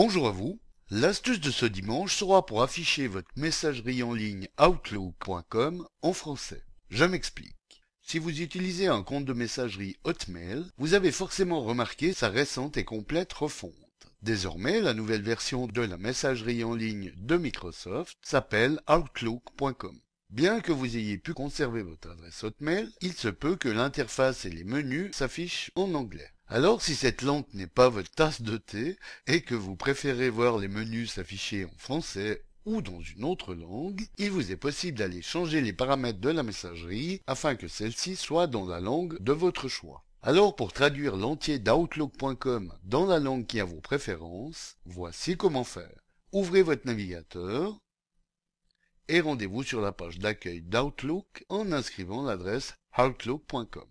Bonjour à vous. L'astuce de ce dimanche sera pour afficher votre messagerie en ligne Outlook.com en français. Je m'explique. Si vous utilisez un compte de messagerie Hotmail, vous avez forcément remarqué sa récente et complète refonte. Désormais, la nouvelle version de la messagerie en ligne de Microsoft s'appelle Outlook.com. Bien que vous ayez pu conserver votre adresse Hotmail, il se peut que l'interface et les menus s'affichent en anglais. Alors si cette langue n'est pas votre tasse de thé et que vous préférez voir les menus s'afficher en français ou dans une autre langue, il vous est possible d'aller changer les paramètres de la messagerie afin que celle-ci soit dans la langue de votre choix. Alors pour traduire l'entier d'Outlook.com dans la langue qui a vos préférences, voici comment faire. Ouvrez votre navigateur, et rendez-vous sur la page d'accueil d'Outlook en inscrivant l'adresse outlook.com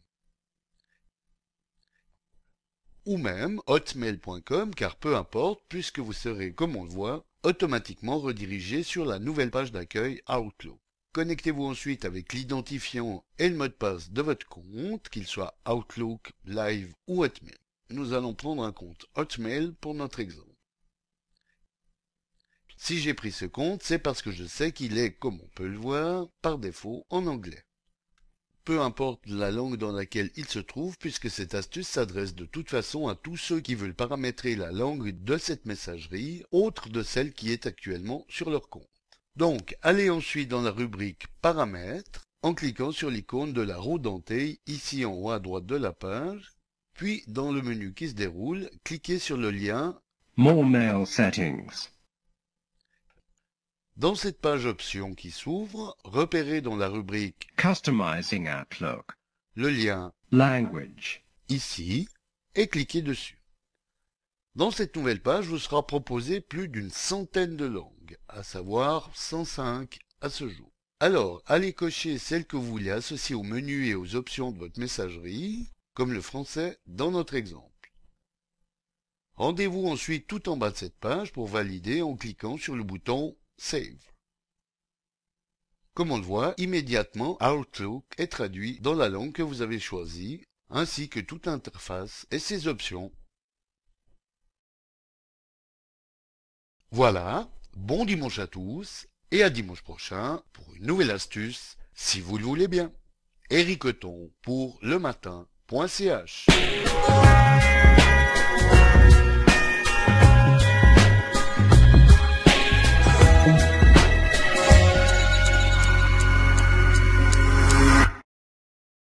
ou même hotmail.com car peu importe puisque vous serez, comme on le voit, automatiquement redirigé sur la nouvelle page d'accueil Outlook. Connectez-vous ensuite avec l'identifiant et le mot de passe de votre compte, qu'il soit Outlook, Live ou Hotmail. Nous allons prendre un compte Hotmail pour notre exemple. Si j'ai pris ce compte, c'est parce que je sais qu'il est, comme on peut le voir, par défaut en anglais. Peu importe la langue dans laquelle il se trouve, puisque cette astuce s'adresse de toute façon à tous ceux qui veulent paramétrer la langue de cette messagerie, autre de celle qui est actuellement sur leur compte. Donc, allez ensuite dans la rubrique Paramètres, en cliquant sur l'icône de la roue dentée, ici en haut à droite de la page, puis dans le menu qui se déroule, cliquez sur le lien More Mail Settings. Dans cette page options qui s'ouvre, repérez dans la rubrique Customizing Outlook. le lien Language. ici et cliquez dessus. Dans cette nouvelle page vous sera proposé plus d'une centaine de langues, à savoir 105 à ce jour. Alors, allez cocher celle que vous voulez associer au menu et aux options de votre messagerie, comme le français dans notre exemple. Rendez-vous ensuite tout en bas de cette page pour valider en cliquant sur le bouton Save. Comme on le voit, immédiatement Outlook est traduit dans la langue que vous avez choisie, ainsi que toute l'interface et ses options. Voilà, bon dimanche à tous, et à dimanche prochain pour une nouvelle astuce, si vous le voulez bien. Eric pour le matin.ch